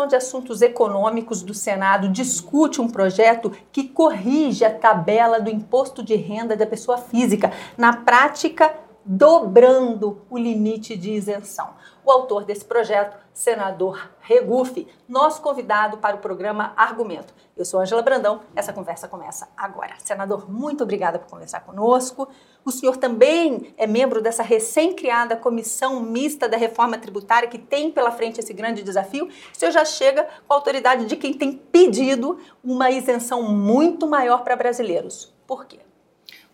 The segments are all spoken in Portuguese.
Comissão de Assuntos Econômicos do Senado discute um projeto que corrige a tabela do imposto de renda da pessoa física. Na prática, dobrando o limite de isenção. O autor desse projeto, senador Regufe, nosso convidado para o programa Argumento. Eu sou Angela Brandão, essa conversa começa agora. Senador, muito obrigada por conversar conosco. O senhor também é membro dessa recém-criada comissão mista da reforma tributária que tem pela frente esse grande desafio. O senhor já chega com a autoridade de quem tem pedido uma isenção muito maior para brasileiros. Por quê?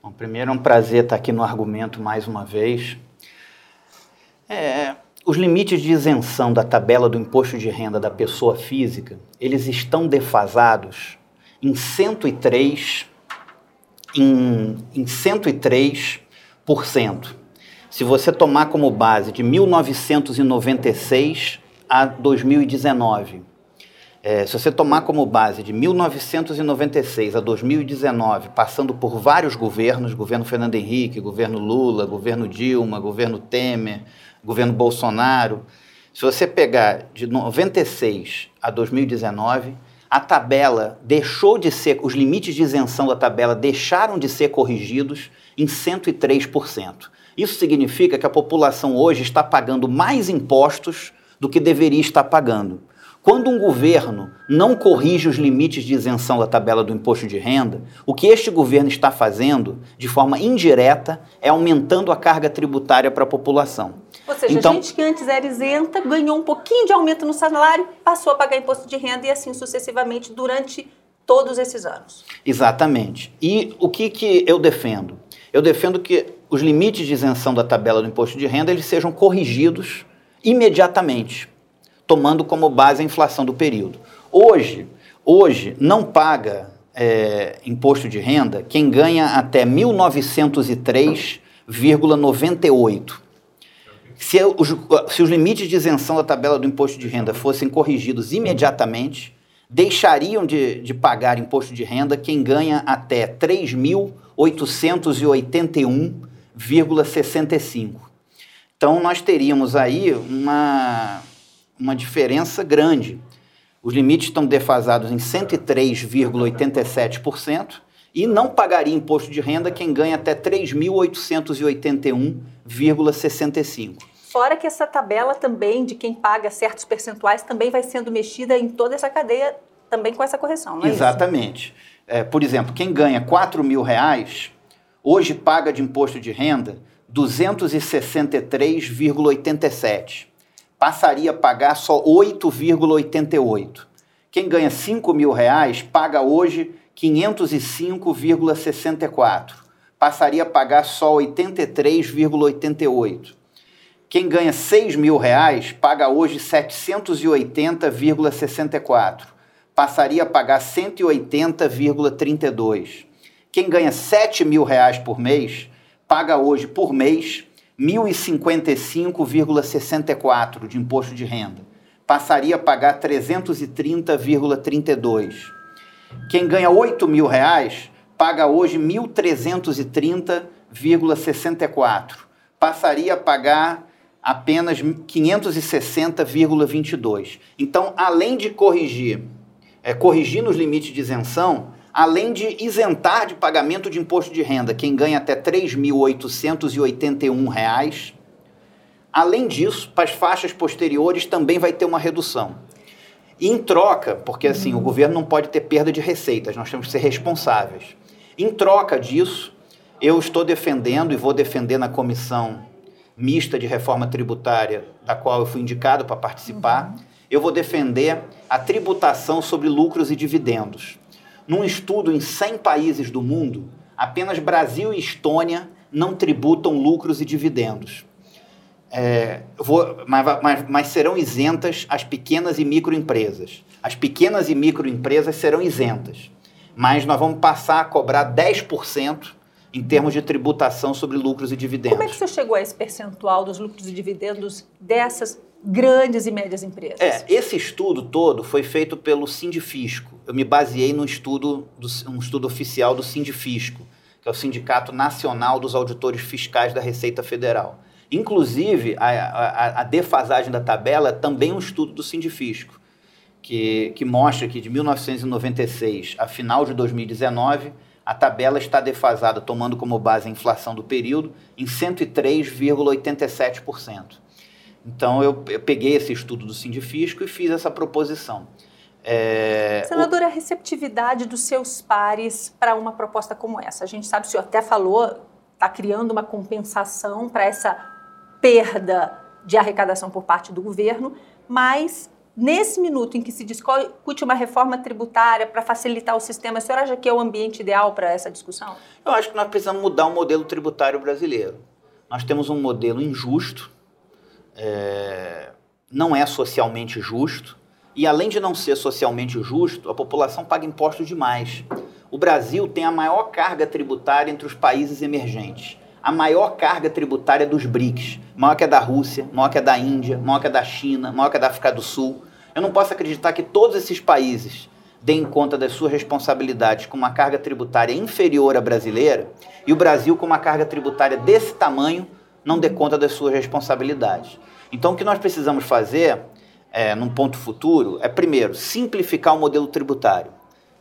Bom, primeiro é um prazer estar aqui no argumento mais uma vez. É, os limites de isenção da tabela do imposto de renda da pessoa física, eles estão defasados em 103 em, em 103%. Se você tomar como base de 1996 a 2019, é, se você tomar como base de 1996 a 2019, passando por vários governos, governo Fernando Henrique, governo Lula, governo Dilma, governo Temer, governo Bolsonaro, se você pegar de 96 a 2019, a tabela deixou de ser, os limites de isenção da tabela deixaram de ser corrigidos em 103%. Isso significa que a população hoje está pagando mais impostos do que deveria estar pagando. Quando um governo não corrige os limites de isenção da tabela do imposto de renda, o que este governo está fazendo, de forma indireta, é aumentando a carga tributária para a população. Ou seja, então, gente que antes era isenta ganhou um pouquinho de aumento no salário, passou a pagar imposto de renda e assim sucessivamente durante todos esses anos. Exatamente. E o que, que eu defendo? Eu defendo que os limites de isenção da tabela do imposto de renda eles sejam corrigidos imediatamente tomando como base a inflação do período. Hoje, hoje não paga é, imposto de renda quem ganha até 1903,98. Se os, se os limites de isenção da tabela do imposto de renda fossem corrigidos imediatamente, deixariam de, de pagar imposto de renda quem ganha até 3.881,65. Então, nós teríamos aí uma, uma diferença grande. Os limites estão defasados em 103,87% e não pagaria imposto de renda quem ganha até 3.881,65%. Fora que essa tabela também de quem paga certos percentuais também vai sendo mexida em toda essa cadeia também com essa correção, não é Exatamente. É, por exemplo, quem ganha 4 mil reais, hoje paga de imposto de renda 263,87 passaria a pagar só 8,88. Quem ganha 5 mil reais paga hoje 505,64. Passaria a pagar só 83,88. Quem ganha 6 mil reais paga hoje 780,64. Passaria a pagar 180,32. Quem ganha 7 mil reais por mês paga hoje por mês 1.055,64 de imposto de renda. Passaria a pagar 330,32. Quem ganha 8 mil reais paga hoje 1.330,64. Passaria a pagar apenas 560,22. Então, além de corrigir, é, corrigir nos limites de isenção, além de isentar de pagamento de imposto de renda quem ganha até R$ 3.881. Além disso, para as faixas posteriores também vai ter uma redução. E em troca, porque assim, o governo não pode ter perda de receitas, nós temos que ser responsáveis. Em troca disso, eu estou defendendo e vou defender na comissão mista de reforma tributária, da qual eu fui indicado para participar, uhum. eu vou defender a tributação sobre lucros e dividendos. Num estudo em 100 países do mundo, apenas Brasil e Estônia não tributam lucros e dividendos. É, vou, mas, mas, mas, serão isentas as pequenas e microempresas. As pequenas e microempresas serão isentas, mas nós vamos passar a cobrar 10% em termos de tributação sobre lucros e dividendos. Como é que você chegou a esse percentual dos lucros e dividendos dessas grandes e médias empresas? É, esse estudo todo foi feito pelo Sindifisco. Eu me baseei no estudo, do, um estudo oficial do Sindifisco, que é o Sindicato Nacional dos Auditores Fiscais da Receita Federal. Inclusive, a, a, a defasagem da tabela é também um estudo do Sindifisco, que, que mostra que de 1996 a final de 2019, a tabela está defasada, tomando como base a inflação do período, em 103,87%. Então, eu, eu, peguei esse estudo do Sindifisco e fiz essa proposição. É, Senador, o... a receptividade dos seus pares para uma proposta como essa? A gente sabe, o senhor até falou, está criando uma compensação para essa perda de arrecadação por parte do governo, mas nesse minuto em que se discute uma reforma tributária para facilitar o sistema, a senhora acha que é o ambiente ideal para essa discussão? Eu acho que nós precisamos mudar o modelo tributário brasileiro. Nós temos um modelo injusto, é, não é socialmente justo, e além de não ser socialmente justo, a população paga impostos demais. O Brasil tem a maior carga tributária entre os países emergentes. A maior carga tributária dos BRICS, maior que a da Rússia, maior que a da Índia, maior que a da China, maior que a da África do Sul. Eu não posso acreditar que todos esses países deem conta das suas responsabilidades com uma carga tributária inferior à brasileira e o Brasil, com uma carga tributária desse tamanho, não dê conta das suas responsabilidades. Então, o que nós precisamos fazer, é, num ponto futuro, é, primeiro, simplificar o modelo tributário.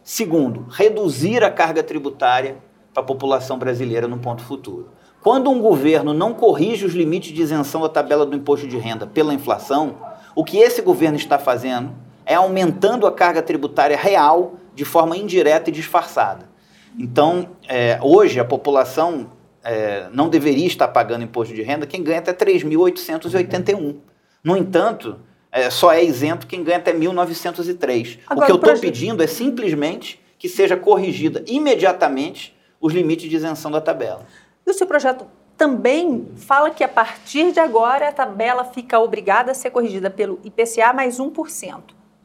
Segundo, reduzir a carga tributária para a população brasileira num ponto futuro. Quando um governo não corrige os limites de isenção da tabela do imposto de renda pela inflação, o que esse governo está fazendo é aumentando a carga tributária real de forma indireta e disfarçada. Então, é, hoje, a população é, não deveria estar pagando imposto de renda quem ganha até 3.881. No entanto, é, só é isento quem ganha até 1.903. Agora, o que eu estou pedindo é simplesmente que seja corrigida imediatamente os limites de isenção da tabela. E o seu projeto também fala que a partir de agora a tabela fica obrigada a ser corrigida pelo IPCA mais 1%.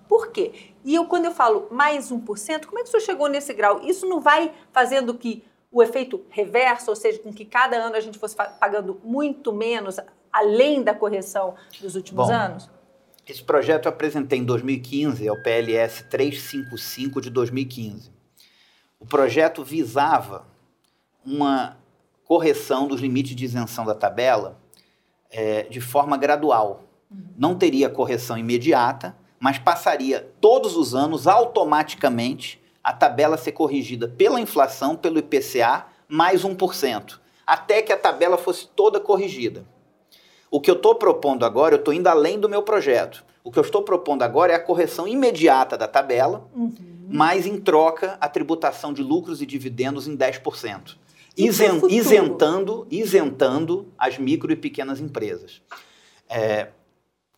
Por quê? E eu, quando eu falo mais 1%, como é que o senhor chegou nesse grau? Isso não vai fazendo que o efeito reverso, ou seja, com que cada ano a gente fosse pagando muito menos, além da correção dos últimos Bom, anos? Esse projeto eu apresentei em 2015, é o PLS 355 de 2015. O projeto visava uma correção dos limites de isenção da tabela é, de forma gradual. Não teria correção imediata, mas passaria todos os anos automaticamente a tabela ser corrigida pela inflação, pelo IPCA, mais 1%, até que a tabela fosse toda corrigida. O que eu estou propondo agora, eu estou indo além do meu projeto. O que eu estou propondo agora é a correção imediata da tabela, uhum. mas em troca a tributação de lucros e dividendos em 10% isen, isentando, isentando as micro e pequenas empresas. É,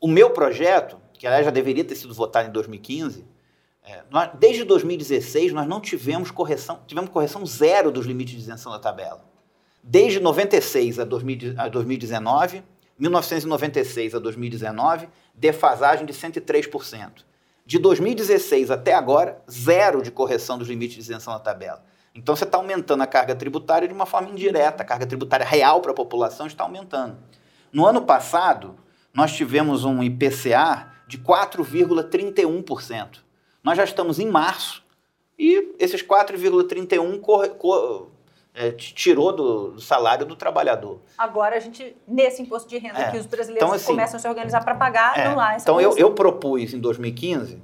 o meu projeto, que aliás já deveria ter sido votado em 2015, é, nós, desde 2016 nós não tivemos correção, tivemos correção zero dos limites de isenção da tabela. Desde 96 a, 2000, a 2019, 1996 a 2019, defasagem de 103%. De 2016 até agora, zero de correção dos limites de isenção da tabela. Então você está aumentando a carga tributária de uma forma indireta, a carga tributária real para a população está aumentando. No ano passado, nós tivemos um IPCA de 4,31%. Nós já estamos em março e esses 4,31% é, tirou do, do, salário do trabalhador. Agora a gente, nesse imposto de renda é. que os brasileiros então, assim, começam a se organizar para pagar, é. lá. Então eu, eu propus em 2015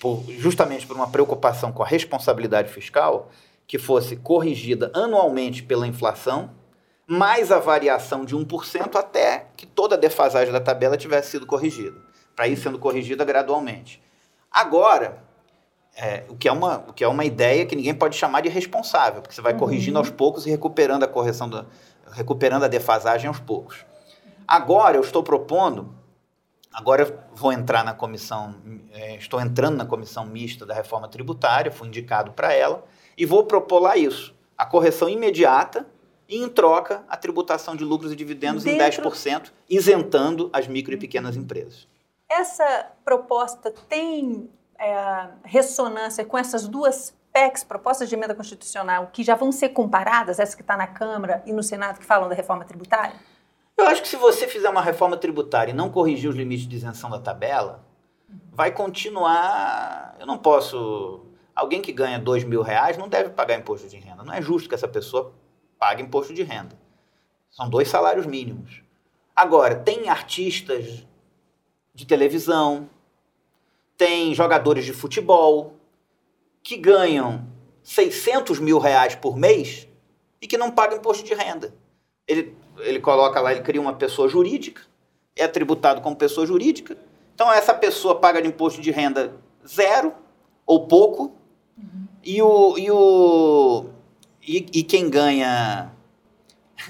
por, justamente por uma preocupação com a responsabilidade fiscal, que fosse corrigida anualmente pela inflação, mais a variação de 1% até que toda a defasagem da tabela tivesse sido corrigida, para ir sendo corrigida gradualmente. Agora, é, o, que é uma, o que é uma ideia que ninguém pode chamar de responsável, porque você vai uhum. corrigindo aos poucos e recuperando a correção, da, recuperando a defasagem aos poucos. Agora eu estou propondo Agora vou entrar na comissão, é, estou entrando na comissão mista da reforma tributária, fui indicado para ela, e vou propor lá isso: a correção imediata e, em troca, a tributação de lucros e dividendos Dentro... em 10%, isentando as micro e pequenas empresas. Essa proposta tem é, ressonância com essas duas PECs, propostas de emenda constitucional, que já vão ser comparadas, essa que está na Câmara e no Senado, que falam da reforma tributária? Eu acho que se você fizer uma reforma tributária e não corrigir os limites de isenção da tabela, vai continuar. Eu não posso. Alguém que ganha dois mil reais não deve pagar imposto de renda. Não é justo que essa pessoa pague imposto de renda. São dois salários mínimos. Agora, tem artistas de televisão, tem jogadores de futebol que ganham 600 mil reais por mês e que não pagam imposto de renda. Ele, ele coloca lá, ele cria uma pessoa jurídica, é tributado como pessoa jurídica. Então, essa pessoa paga de imposto de renda zero ou pouco, uhum. e, o, e, o, e, e quem ganha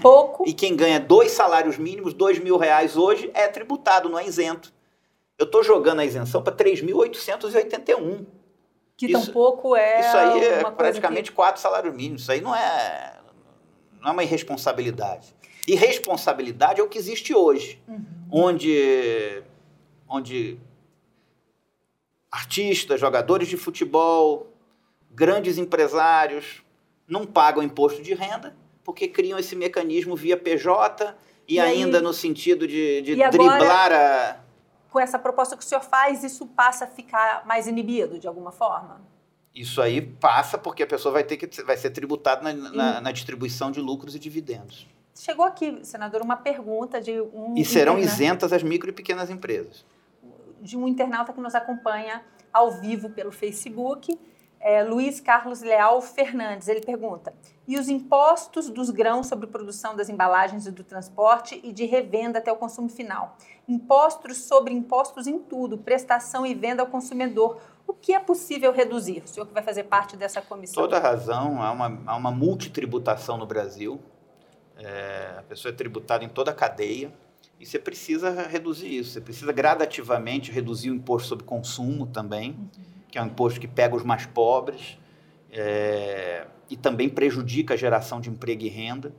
pouco. E quem ganha dois salários mínimos, dois mil reais hoje, é tributado, não é isento. Eu estou jogando a isenção para 3.881. Que isso, tampouco é. Isso aí é praticamente que... quatro salários mínimos. Isso aí não é, não é uma irresponsabilidade. Irresponsabilidade é o que existe hoje, uhum. onde, onde artistas, jogadores de futebol, grandes empresários não pagam imposto de renda porque criam esse mecanismo via PJ e, e ainda aí, no sentido de, de driblar a com essa proposta que o senhor faz, isso passa a ficar mais inibido de alguma forma? Isso aí passa porque a pessoa vai ter que vai ser tributada na, na, na distribuição de lucros e dividendos. Chegou aqui, senador, uma pergunta de um. E serão isentas as micro e pequenas empresas. De um internauta que nos acompanha ao vivo pelo Facebook é, Luiz Carlos Leal Fernandes. Ele pergunta: e os impostos dos grãos sobre produção das embalagens e do transporte e de revenda até o consumo final? Impostos sobre impostos em tudo, prestação e venda ao consumidor. O que é possível reduzir? O senhor que vai fazer parte dessa comissão. Toda razão. Há uma, há uma multitributação no Brasil. É, a pessoa é tributada em toda a cadeia. E você precisa reduzir isso. Você precisa gradativamente reduzir o imposto sobre consumo também. Uhum que é um imposto que pega os mais pobres é, e também prejudica a geração de emprego e renda.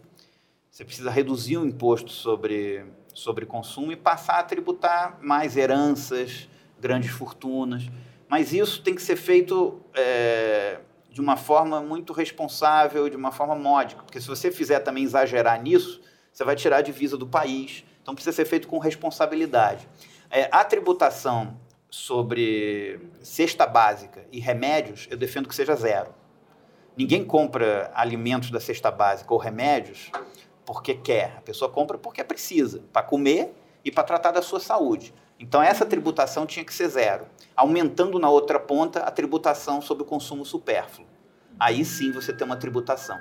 Você precisa reduzir o imposto sobre, sobre consumo e passar a tributar mais heranças, grandes fortunas. Mas isso tem que ser feito é, de uma forma muito responsável, de uma forma módica, porque se você fizer também exagerar nisso, você vai tirar a divisa do país. Então precisa ser feito com responsabilidade. É, a tributação sobre cesta básica e remédios, eu defendo que seja zero. Ninguém compra alimentos da cesta básica ou remédios porque quer. A pessoa compra porque precisa, para comer e para tratar da sua saúde. Então, essa tributação tinha que ser zero. Aumentando na outra ponta a tributação sobre o consumo supérfluo. Aí sim você tem uma tributação.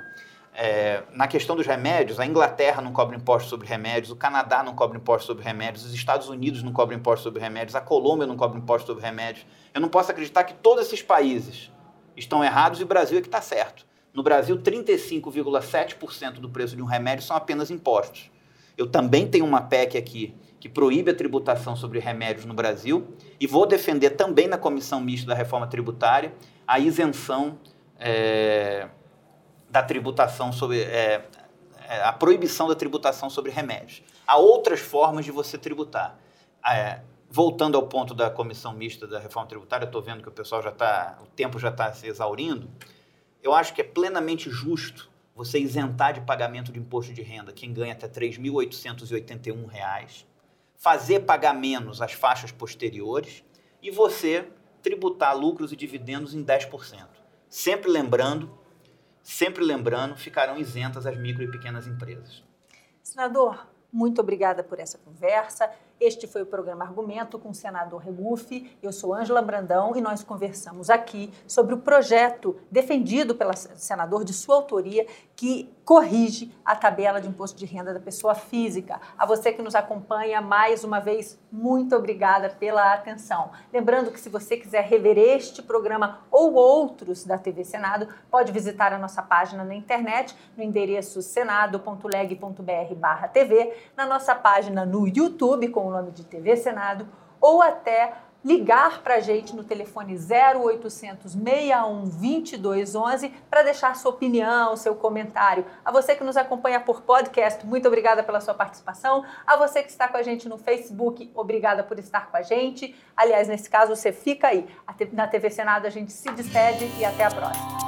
É, na questão dos remédios, a Inglaterra não cobra imposto sobre remédios, o Canadá não cobra imposto sobre remédios, os Estados Unidos não cobram imposto sobre remédios, a Colômbia não cobra imposto sobre remédios. Eu não posso acreditar que todos esses países estão errados e o Brasil é que está certo. No Brasil, 35,7% do preço de um remédio são apenas impostos. Eu também tenho uma PEC aqui que proíbe a tributação sobre remédios no Brasil e vou defender também na comissão mista da reforma tributária a isenção. É da tributação sobre. É, é, a proibição da tributação sobre remédios. Há outras formas de você tributar. É, voltando ao ponto da comissão mista da reforma tributária, estou vendo que o pessoal já está. o tempo já está se exaurindo. Eu acho que é plenamente justo você isentar de pagamento de imposto de renda quem ganha até R$ 3.881, fazer pagar menos as faixas posteriores e você tributar lucros e dividendos em 10%. Sempre lembrando sempre lembrando, ficarão isentas as micro e pequenas empresas. Senador, muito obrigada por essa conversa. Este foi o programa Argumento com o senador Regufe. Eu sou Ângela Brandão e nós conversamos aqui sobre o projeto defendido pelo senador de sua autoria que corrige a tabela de imposto de renda da pessoa física. A você que nos acompanha, mais uma vez, muito obrigada pela atenção. Lembrando que se você quiser rever este programa ou outros da TV Senado, pode visitar a nossa página na internet no endereço senado.leg.br/tv, na nossa página no YouTube o nome de TV Senado, ou até ligar para a gente no telefone 0800 61 2211 para deixar sua opinião, seu comentário. A você que nos acompanha por podcast, muito obrigada pela sua participação. A você que está com a gente no Facebook, obrigada por estar com a gente. Aliás, nesse caso, você fica aí. Na TV Senado a gente se despede e até a próxima.